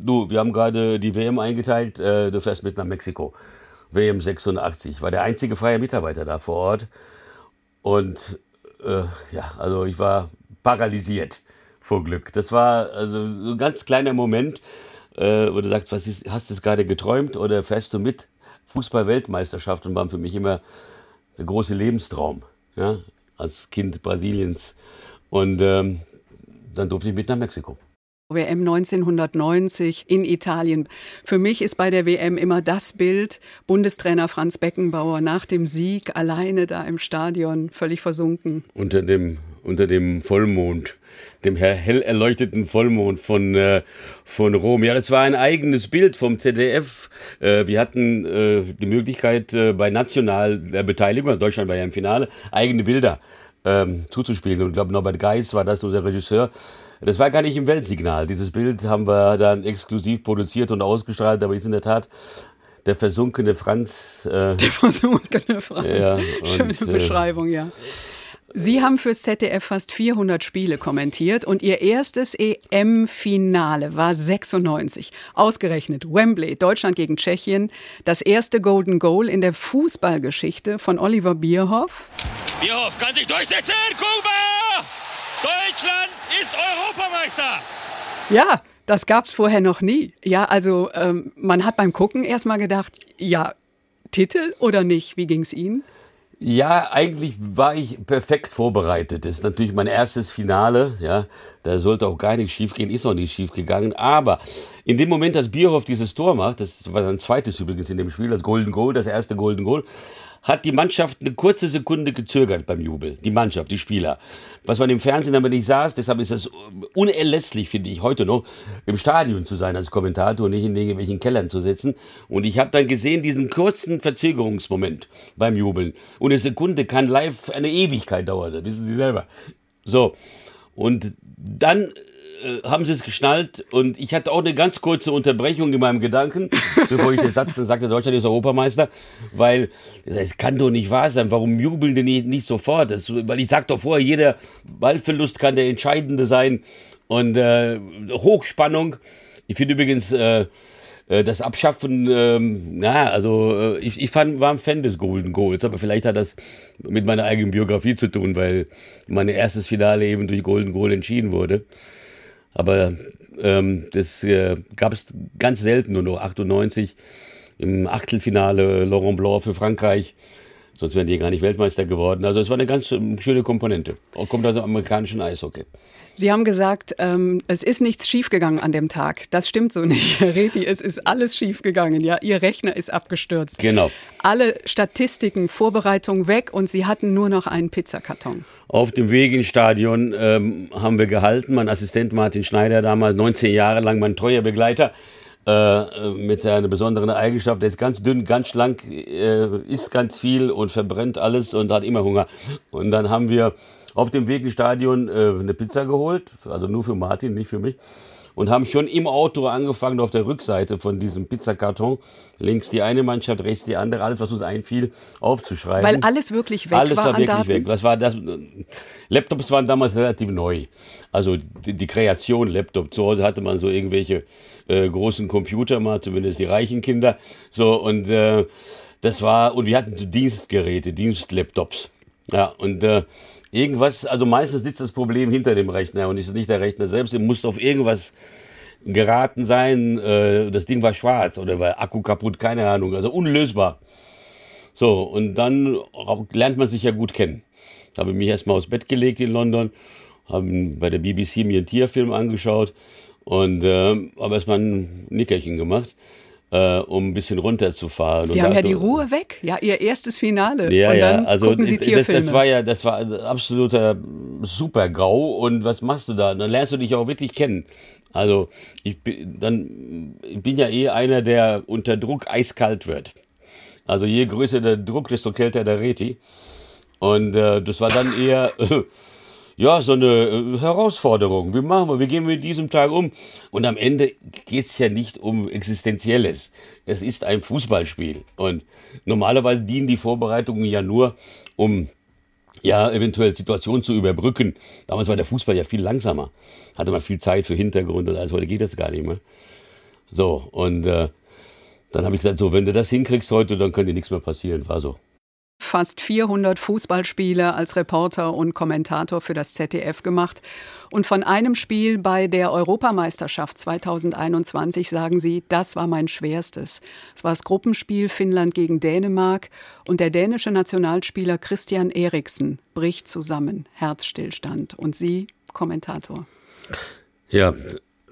du, wir haben gerade die WM eingeteilt, äh, du fährst mit nach Mexiko. WM 86. War der einzige freie Mitarbeiter da vor Ort. Und äh, ja, also ich war paralysiert vor Glück. Das war also so ein ganz kleiner Moment, äh, wo du sagst, was ist, hast du es gerade geträumt oder fährst du mit? Fußball-Weltmeisterschaften waren für mich immer der große Lebenstraum, ja, als Kind Brasiliens. Und ähm, dann durfte ich mit nach Mexiko. WM 1990 in Italien. Für mich ist bei der WM immer das Bild Bundestrainer Franz Beckenbauer nach dem Sieg alleine da im Stadion, völlig versunken. Unter dem, unter dem Vollmond, dem hell erleuchteten Vollmond von, äh, von Rom. Ja, das war ein eigenes Bild vom ZDF. Äh, wir hatten äh, die Möglichkeit, bei nationaler Beteiligung, Deutschland war ja im Finale, eigene Bilder ähm, zuzuspielen. Und ich glaube, Norbert Geis war das, unser Regisseur. Das war gar nicht im Weltsignal. Dieses Bild haben wir dann exklusiv produziert und ausgestrahlt, aber ist in der Tat der versunkene Franz. Äh, der versunkene Franz. Ja, und, Schöne äh, Beschreibung, ja. Sie haben fürs ZDF fast 400 Spiele kommentiert und Ihr erstes EM-Finale war 96. Ausgerechnet Wembley, Deutschland gegen Tschechien. Das erste Golden Goal in der Fußballgeschichte von Oliver Bierhoff. Bierhoff kann sich durchsetzen. Kuba! Deutschland ist Europameister! Ja, das gab's vorher noch nie. Ja, also ähm, man hat beim Gucken erstmal gedacht, ja, Titel oder nicht? Wie ging's Ihnen? Ja, eigentlich war ich perfekt vorbereitet. Das ist natürlich mein erstes Finale. Ja, da sollte auch gar nichts schiefgehen, ist auch nicht schiefgegangen. Aber in dem Moment, dass Bierhoff dieses Tor macht, das war sein zweites übrigens in dem Spiel, das Golden Goal, das erste Golden Goal, hat die Mannschaft eine kurze Sekunde gezögert beim Jubel. Die Mannschaft, die Spieler. Was man im Fernsehen aber nicht saß, deshalb ist es unerlässlich, finde ich, heute noch, im Stadion zu sein als Kommentator und nicht in irgendwelchen Kellern zu sitzen. Und ich habe dann gesehen, diesen kurzen Verzögerungsmoment beim Jubeln. Und eine Sekunde kann live eine Ewigkeit dauern, das wissen Sie selber. So. Und dann äh, haben sie es geschnallt und ich hatte auch eine ganz kurze Unterbrechung in meinem Gedanken, [LAUGHS] bevor ich den Satz dann sagte, Deutschland ist Europameister, weil es kann doch nicht wahr sein, warum jubeln die nicht, nicht sofort? Das, weil ich sag doch vorher, jeder Ballverlust kann der entscheidende sein und äh, Hochspannung. Ich finde übrigens äh, äh, das Abschaffen, ähm, na, also äh, ich, ich fand, war ein Fan des Golden Goals, aber vielleicht hat das mit meiner eigenen Biografie zu tun, weil mein erstes Finale eben durch Golden Goal entschieden wurde. Aber ähm, das äh, gab es ganz selten, nur noch 98 im Achtelfinale Laurent Blanc für Frankreich. Sonst wären die gar nicht Weltmeister geworden. Also es war eine ganz ähm, schöne Komponente. Kommt aus dem amerikanischen Eishockey. Sie haben gesagt, ähm, es ist nichts schiefgegangen an dem Tag. Das stimmt so nicht, Herr Reti. Es ist alles schiefgegangen. Ja, Ihr Rechner ist abgestürzt. Genau. Alle Statistiken, Vorbereitungen weg und Sie hatten nur noch einen Pizzakarton. Auf dem Weg ins Stadion ähm, haben wir gehalten. Mein Assistent Martin Schneider, damals 19 Jahre lang mein treuer Begleiter, äh, mit einer besonderen Eigenschaft. Der ist ganz dünn, ganz schlank, äh, isst ganz viel und verbrennt alles und hat immer Hunger. Und dann haben wir auf dem Weg ins Stadion äh, eine Pizza geholt, also nur für Martin, nicht für mich. Und haben schon im Auto angefangen, auf der Rückseite von diesem Pizzakarton, links die eine Mannschaft, rechts die andere, alles, was uns einfiel, aufzuschreiben. Weil alles wirklich weg alles war. Alles war wirklich Daten? weg. Was war das? Laptops waren damals relativ neu. Also die, die Kreation Laptop. Zu Hause hatte man so irgendwelche äh, großen Computer mal, zumindest die reichen Kinder. So, und äh, das war, und wir hatten Dienstgeräte, Dienstlaptops. Ja, und äh, irgendwas, also meistens sitzt das Problem hinter dem Rechner und ist nicht der Rechner selbst. Ihr muss auf irgendwas geraten sein. Äh, das Ding war schwarz oder war Akku kaputt, keine Ahnung. Also unlösbar. So, und dann lernt man sich ja gut kennen. Habe mich erstmal aufs Bett gelegt in London, habe bei der BBC mir einen Tierfilm angeschaut und äh, habe erstmal ein Nickerchen gemacht äh, um ein bisschen runterzufahren. Sie und haben ja die Ruhe weg, ja, Ihr erstes Finale. Ja, und dann ja, also gucken Sie Tierfilme. Das, das war ja, das war absoluter Super-GAU und was machst du da? Dann lernst du dich auch wirklich kennen. Also ich bin, dann, ich bin ja eh einer, der unter Druck eiskalt wird. Also je größer der Druck, desto kälter der Reti. Und äh, das war dann eher [LAUGHS] ja, so eine äh, Herausforderung. Wie machen wir? Wie gehen wir mit diesem Tag um? Und am Ende geht's ja nicht um Existenzielles. Es ist ein Fußballspiel. Und normalerweise dienen die Vorbereitungen ja nur, um ja, eventuell Situationen zu überbrücken. Damals war der Fußball ja viel langsamer. Hatte man viel Zeit für Hintergrund und alles. Heute geht das gar nicht mehr. So, und äh, dann habe ich gesagt, so, wenn du das hinkriegst heute, dann könnte nichts mehr passieren. War so. Fast 400 Fußballspiele als Reporter und Kommentator für das ZDF gemacht. Und von einem Spiel bei der Europameisterschaft 2021 sagen Sie, das war mein schwerstes. Es war das Gruppenspiel Finnland gegen Dänemark und der dänische Nationalspieler Christian Eriksen bricht zusammen, Herzstillstand. Und Sie, Kommentator. Ja,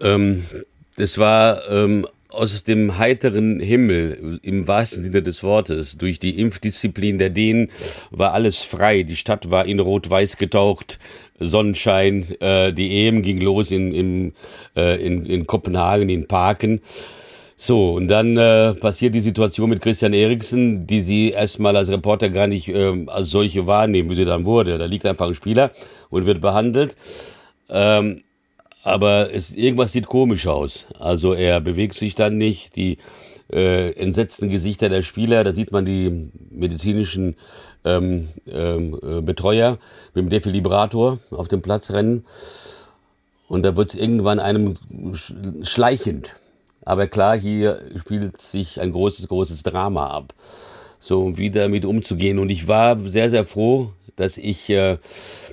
ähm, das war ähm, aus dem heiteren Himmel, im wahrsten Sinne des Wortes. Durch die Impfdisziplin der Dänen war alles frei. Die Stadt war in Rot-Weiß getaucht. Sonnenschein, äh, die EM ging los in, in, äh, in, in Kopenhagen, in Parken. So, und dann äh, passiert die Situation mit Christian Eriksen, die sie erstmal als Reporter gar nicht äh, als solche wahrnehmen, wie sie dann wurde. Da liegt einfach ein Spieler und wird behandelt. Ähm, aber es, irgendwas sieht komisch aus. Also er bewegt sich dann nicht. Die äh, entsetzten Gesichter der Spieler, da sieht man die medizinischen ähm, ähm, äh, Betreuer mit dem Defibrillator auf dem Platz rennen. Und da wird es irgendwann einem schleichend. Aber klar, hier spielt sich ein großes, großes Drama ab. So, wie damit umzugehen. Und ich war sehr, sehr froh, dass ich äh,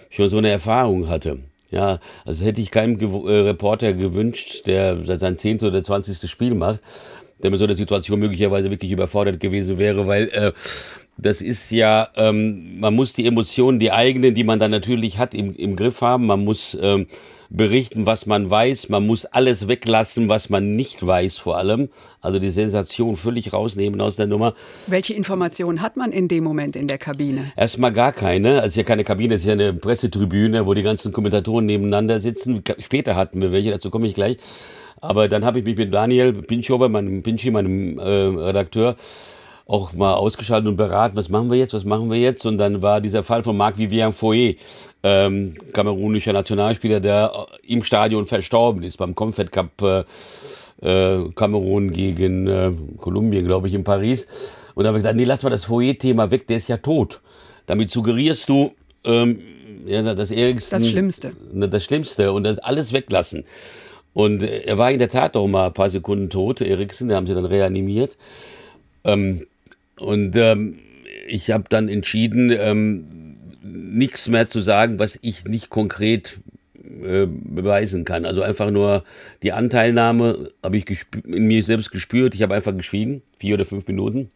schon so eine Erfahrung hatte. Ja, also hätte ich keinem Gew äh, Reporter gewünscht, der sein zehnte oder zwanzigste Spiel macht, der mit so einer Situation möglicherweise wirklich überfordert gewesen wäre, weil äh, das ist ja, ähm, man muss die Emotionen, die eigenen, die man dann natürlich hat, im, im Griff haben. Man muss ähm, berichten, was man weiß. Man muss alles weglassen, was man nicht weiß, vor allem. Also die Sensation völlig rausnehmen aus der Nummer. Welche Informationen hat man in dem Moment in der Kabine? Erstmal gar keine. Also ja keine Kabine, es ist ja eine Pressetribüne, wo die ganzen Kommentatoren nebeneinander sitzen. Später hatten wir welche, dazu komme ich gleich. Aber dann habe ich mich mit Daniel Pinchover, meinem Pinchi, meinem äh, Redakteur, auch mal ausgeschaltet und beraten, was machen wir jetzt, was machen wir jetzt. Und dann war dieser Fall von Marc Vivien Foyer, ähm, kamerunischer Nationalspieler, der im Stadion verstorben ist beim Confed Cup äh, äh, Kamerun gegen äh, Kolumbien, glaube ich, in Paris. Und da habe ich gesagt, nee, lass mal das Foyer-Thema weg, der ist ja tot. Damit suggerierst du, ähm, ja, das Eriksen. Das Schlimmste. Das Schlimmste und das alles weglassen. Und er war in der Tat auch mal ein paar Sekunden tot, Eriksen, den haben sie dann reanimiert. Ähm, und ähm, ich habe dann entschieden, ähm, nichts mehr zu sagen, was ich nicht konkret äh, beweisen kann. Also einfach nur die Anteilnahme habe ich in mir selbst gespürt. Ich habe einfach geschwiegen, vier oder fünf Minuten.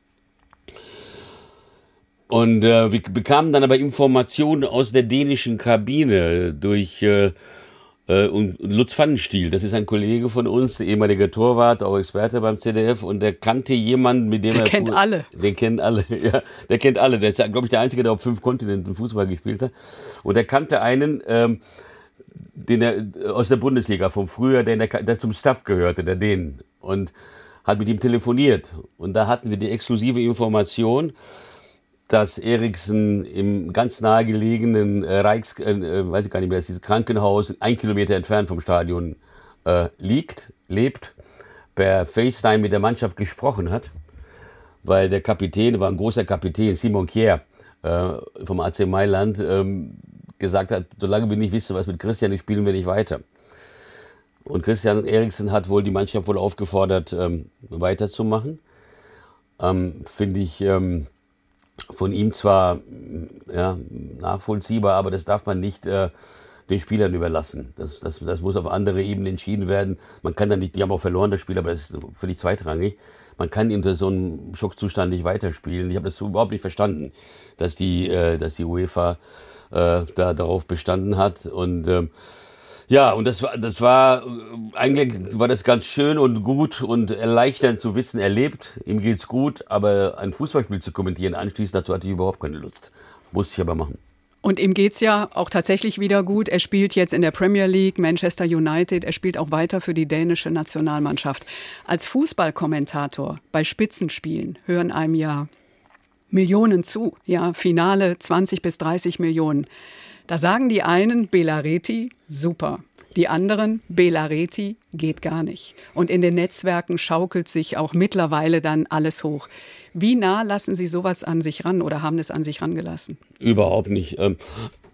Und äh, wir bekamen dann aber Informationen aus der dänischen Kabine durch äh, und Lutz Pfannenstiel, das ist ein Kollege von uns, ehemaliger Torwart, auch Experte beim CDF und der kannte jemanden, mit dem der er... Kennt alle. Der kennt alle, [LAUGHS] ja. Der kennt alle. Der ist, glaube ich, der Einzige, der auf fünf Kontinenten Fußball gespielt hat. Und er kannte einen, ähm, den er äh, aus der Bundesliga vom Frühjahr, der, der, der zum Staff gehörte, der Dänen. Und hat mit ihm telefoniert. Und da hatten wir die exklusive Information, dass Eriksen im ganz nahegelegenen äh, Reichs, äh, äh, weiß ich gar nicht mehr, dieses Krankenhaus, ein Kilometer entfernt vom Stadion äh, liegt, lebt, per FaceTime mit der Mannschaft gesprochen hat, weil der Kapitän, war ein großer Kapitän, Simon Kier äh, vom AC Mailand, ähm, gesagt hat, solange wir nicht wissen, was mit Christian ist, spielen wir nicht weiter. Und Christian Eriksen hat wohl die Mannschaft wohl aufgefordert, ähm, weiterzumachen. Ähm, Finde ich ähm, von ihm zwar ja, nachvollziehbar, aber das darf man nicht äh, den Spielern überlassen. Das, das, das muss auf andere Ebene entschieden werden. Man kann da nicht, die haben auch verloren, das Spiel, aber das ist völlig zweitrangig. Man kann unter so einem Schockzustand nicht weiterspielen. Ich habe das überhaupt nicht verstanden, dass die, äh, dass die UEFA äh, da darauf bestanden hat. Und äh, ja, und das war, das war, eigentlich war das ganz schön und gut und erleichternd zu wissen, er lebt, ihm geht's gut, aber ein Fußballspiel zu kommentieren anschließend, dazu hatte ich überhaupt keine Lust. Musste ich aber machen. Und ihm geht's ja auch tatsächlich wieder gut. Er spielt jetzt in der Premier League, Manchester United. Er spielt auch weiter für die dänische Nationalmannschaft. Als Fußballkommentator bei Spitzenspielen hören einem ja Millionen zu. Ja, Finale 20 bis 30 Millionen. Da sagen die einen, Belareti, super. Die anderen, Belareti, geht gar nicht. Und in den Netzwerken schaukelt sich auch mittlerweile dann alles hoch. Wie nah lassen Sie sowas an sich ran oder haben es an sich rangelassen? Überhaupt nicht. Ähm,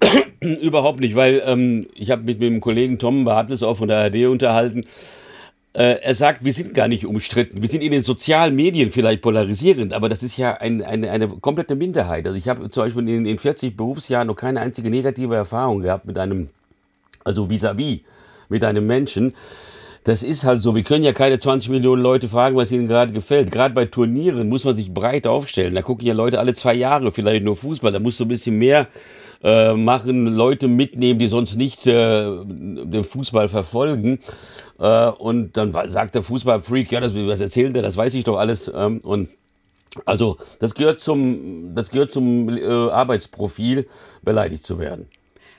[COUGHS] überhaupt nicht, weil ähm, ich habe mit, mit dem Kollegen Tom Bartels auch von der ARD unterhalten. Äh, er sagt, wir sind gar nicht umstritten. Wir sind in den sozialen Medien vielleicht polarisierend, aber das ist ja ein, eine, eine komplette Minderheit. Also ich habe zum Beispiel in, in 40 Berufsjahren noch keine einzige negative Erfahrung gehabt mit einem, also vis-à-vis, -vis, mit einem Menschen. Das ist halt so. Wir können ja keine 20 Millionen Leute fragen, was ihnen gerade gefällt. Gerade bei Turnieren muss man sich breit aufstellen. Da gucken ja Leute alle zwei Jahre vielleicht nur Fußball. Da muss so ein bisschen mehr äh, machen, Leute mitnehmen, die sonst nicht äh, den Fußball verfolgen. Äh, und dann sagt der Fußballfreak, ja, das, was erzählt der, das weiß ich doch alles. Ähm, und also das gehört zum, das gehört zum äh, Arbeitsprofil, beleidigt zu werden.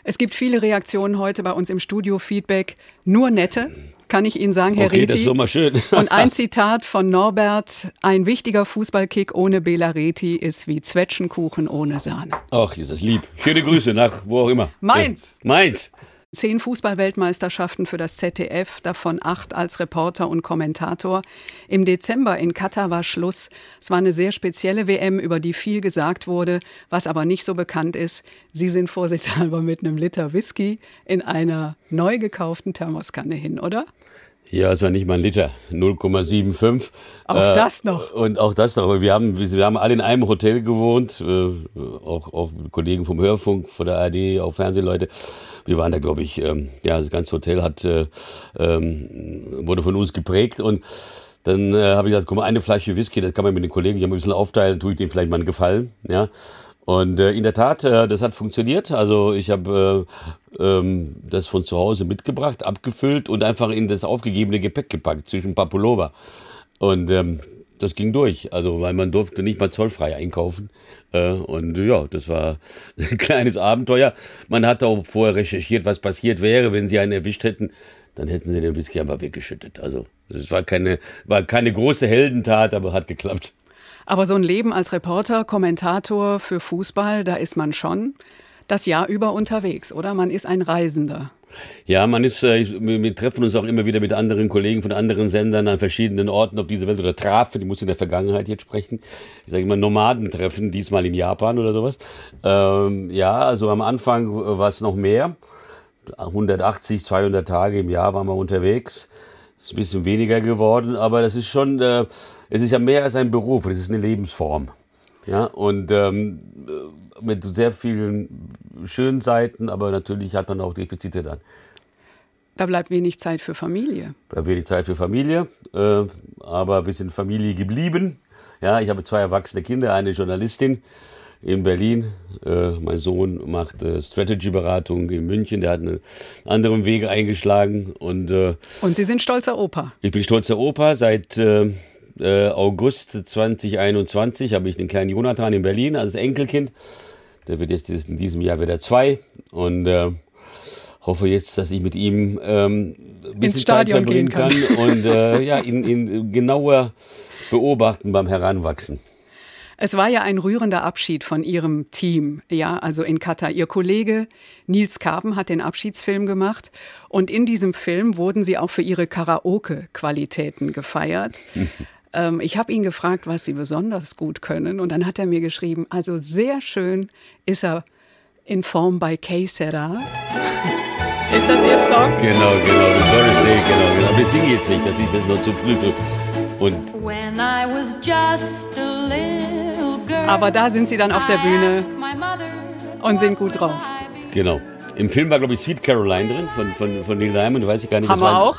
Es gibt viele Reaktionen heute bei uns im Studio, Feedback, nur nette kann ich Ihnen sagen, Herr okay, Reti. Das ist doch mal schön. [LAUGHS] Und ein Zitat von Norbert, ein wichtiger Fußballkick ohne Bela Reti ist wie Zwetschgenkuchen ohne Sahne. Ach, ist das lieb. Schöne Grüße nach wo auch immer. Mainz. Ja. Mainz. Zehn Fußballweltmeisterschaften für das ZDF, davon acht als Reporter und Kommentator. Im Dezember in Katar war Schluss. Es war eine sehr spezielle WM, über die viel gesagt wurde, was aber nicht so bekannt ist. Sie sind vorsichtshalber mit einem Liter Whisky in einer neu gekauften Thermoskanne hin, oder? Ja, es war nicht mal ein Liter, 0,75. Auch äh, das noch. Und auch das noch. Aber wir haben, wir haben alle in einem Hotel gewohnt, äh, auch, auch Kollegen vom Hörfunk, von der ARD, auch Fernsehleute. Wir waren da, glaube ich, ähm, ja, das ganze Hotel hat, äh, ähm, wurde von uns geprägt und dann äh, habe ich gesagt, mal, eine Flasche Whisky, das kann man mit den Kollegen ja ein bisschen aufteilen, tue ich denen vielleicht mal einen Gefallen, ja. Und äh, in der Tat, äh, das hat funktioniert. Also ich habe äh, ähm, das von zu Hause mitgebracht, abgefüllt und einfach in das aufgegebene Gepäck gepackt zwischen Papulova. Und ähm, das ging durch. Also weil man durfte nicht mal zollfrei einkaufen. Äh, und ja, das war [LAUGHS] ein kleines Abenteuer. Man hat auch vorher recherchiert, was passiert wäre, wenn sie einen erwischt hätten. Dann hätten sie den Whisky einfach weggeschüttet. Also es war keine, war keine große Heldentat, aber hat geklappt. Aber so ein Leben als Reporter, Kommentator für Fußball, da ist man schon das Jahr über unterwegs, oder? Man ist ein Reisender. Ja, man ist, äh, wir treffen uns auch immer wieder mit anderen Kollegen von anderen Sendern an verschiedenen Orten auf dieser Welt oder trafen, die muss in der Vergangenheit jetzt sprechen. Ich sage immer Nomadentreffen, diesmal in Japan oder sowas. Ähm, ja, also am Anfang war es noch mehr. 180, 200 Tage im Jahr waren wir unterwegs. Ist ein bisschen weniger geworden, aber das ist schon, äh, es ist ja mehr als ein Beruf, es ist eine Lebensform. Ja, und ähm, mit sehr vielen schönen Seiten, aber natürlich hat man auch Defizite dann. Da bleibt wenig Zeit für Familie. Da bleibt wenig Zeit für Familie, äh, aber wir sind Familie geblieben. Ja, ich habe zwei erwachsene Kinder, eine Journalistin in Berlin. Äh, mein Sohn macht äh, Strategy-Beratung in München. Der hat einen anderen Weg eingeschlagen. Und, äh, und Sie sind stolzer Opa? Ich bin stolzer Opa. Seit äh, August 2021 habe ich den kleinen Jonathan in Berlin als Enkelkind. Der wird jetzt in diesem Jahr wieder zwei. Und äh, hoffe jetzt, dass ich mit ihm ähm, ein bisschen Zeit verbringen kann. kann und äh, ja, ihn, ihn genauer beobachten beim Heranwachsen. Es war ja ein rührender Abschied von Ihrem Team, ja, also in Katar. Ihr Kollege Nils Karben hat den Abschiedsfilm gemacht und in diesem Film wurden Sie auch für Ihre Karaoke-Qualitäten gefeiert. [LAUGHS] ähm, ich habe ihn gefragt, was Sie besonders gut können und dann hat er mir geschrieben, also sehr schön ist er in Form bei K-Serra. [LAUGHS] ist das Ihr Song? Genau, genau, Doris Day, genau, genau. Wir singen jetzt nicht, das ist jetzt noch zu früh für und aber da sind sie dann auf der Bühne und sind gut drauf. Genau. Im Film war, glaube ich, Sweet Caroline drin von, von, von Neil Diamond, weiß ich gar nicht. Haben wir auch.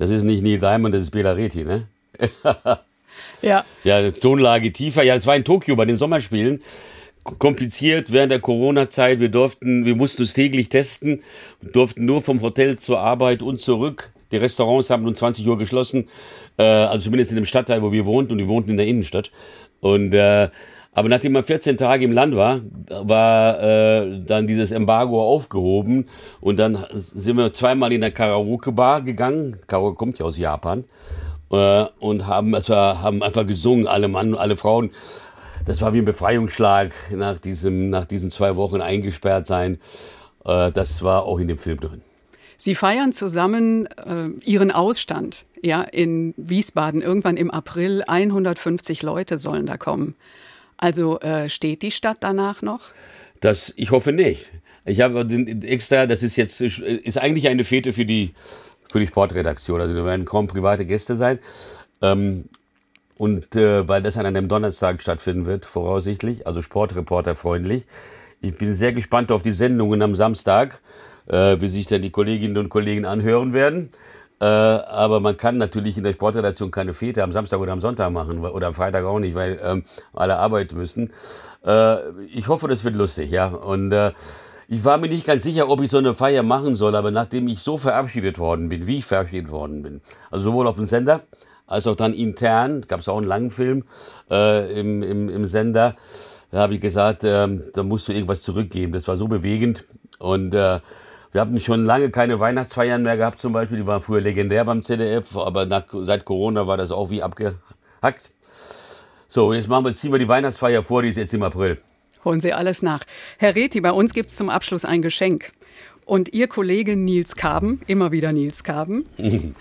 Das ist nicht Neil Diamond, das ist Bela Reti, ne? [LAUGHS] ja. Ja, Tonlage tiefer. Ja, es war in Tokio bei den Sommerspielen kompliziert während der Corona-Zeit. Wir durften, wir mussten uns täglich testen, durften nur vom Hotel zur Arbeit und zurück. Die Restaurants haben um 20 Uhr geschlossen, äh, also zumindest in dem Stadtteil, wo wir wohnten, und wir wohnten in der Innenstadt. Und äh, aber nachdem man 14 Tage im Land war, war äh, dann dieses Embargo aufgehoben und dann sind wir zweimal in der Karaoke-Bar gegangen. Karaoke kommt ja aus Japan äh, und haben, also, haben einfach gesungen, alle Mann, alle Frauen das war wie ein Befreiungsschlag nach, diesem, nach diesen zwei Wochen eingesperrt sein. Äh, das war auch in dem Film drin. Sie feiern zusammen äh, Ihren Ausstand ja, in Wiesbaden irgendwann im April. 150 Leute sollen da kommen. Also äh, steht die Stadt danach noch? Das, ich hoffe nicht. Ich habe extra, das ist jetzt, ist eigentlich eine Fete für die, für die Sportredaktion. Also da werden kaum private Gäste sein. Ähm, und äh, weil das an einem Donnerstag stattfinden wird, voraussichtlich, also Sportreporter freundlich. Ich bin sehr gespannt auf die Sendungen am Samstag, äh, wie sich dann die Kolleginnen und Kollegen anhören werden. Äh, aber man kann natürlich in der Sportredaktion keine Fete am Samstag oder am Sonntag machen oder am Freitag auch nicht, weil ähm, alle arbeiten müssen. Äh, ich hoffe, das wird lustig, ja. Und äh, ich war mir nicht ganz sicher, ob ich so eine Feier machen soll, aber nachdem ich so verabschiedet worden bin, wie ich verabschiedet worden bin, also sowohl auf dem Sender als auch dann intern, gab es auch einen langen Film äh, im, im, im Sender, da habe ich gesagt, äh, da musst du irgendwas zurückgeben. Das war so bewegend und äh, wir haben schon lange keine Weihnachtsfeiern mehr gehabt zum Beispiel. Die waren früher legendär beim ZDF, aber nach, seit Corona war das auch wie abgehackt. So, jetzt machen wir, ziehen wir die Weihnachtsfeier vor, die ist jetzt im April. Holen Sie alles nach. Herr Reti, bei uns gibt es zum Abschluss ein Geschenk. Und Ihr Kollege Nils Kaben, immer wieder Nils Kaben, [LAUGHS]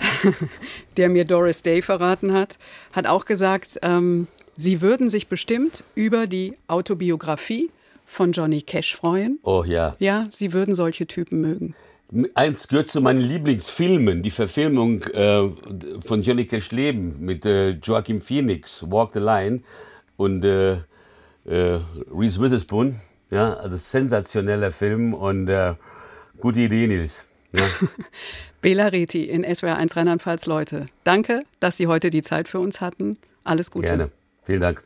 der mir Doris Day verraten hat, hat auch gesagt, ähm, Sie würden sich bestimmt über die Autobiografie von Johnny Cash freuen. Oh ja. Ja, Sie würden solche Typen mögen. Eins gehört zu meinen Lieblingsfilmen, die Verfilmung äh, von Johnny Cash Leben mit äh, Joaquin Phoenix, Walk the Line und äh, äh, Reese Witherspoon. Ja, also sensationeller Film und äh, gute Idee, Nils. Ja. [LAUGHS] Bela Reti in SWR 1 Rheinland-Pfalz, Leute. Danke, dass Sie heute die Zeit für uns hatten. Alles Gute. Gerne. Vielen Dank.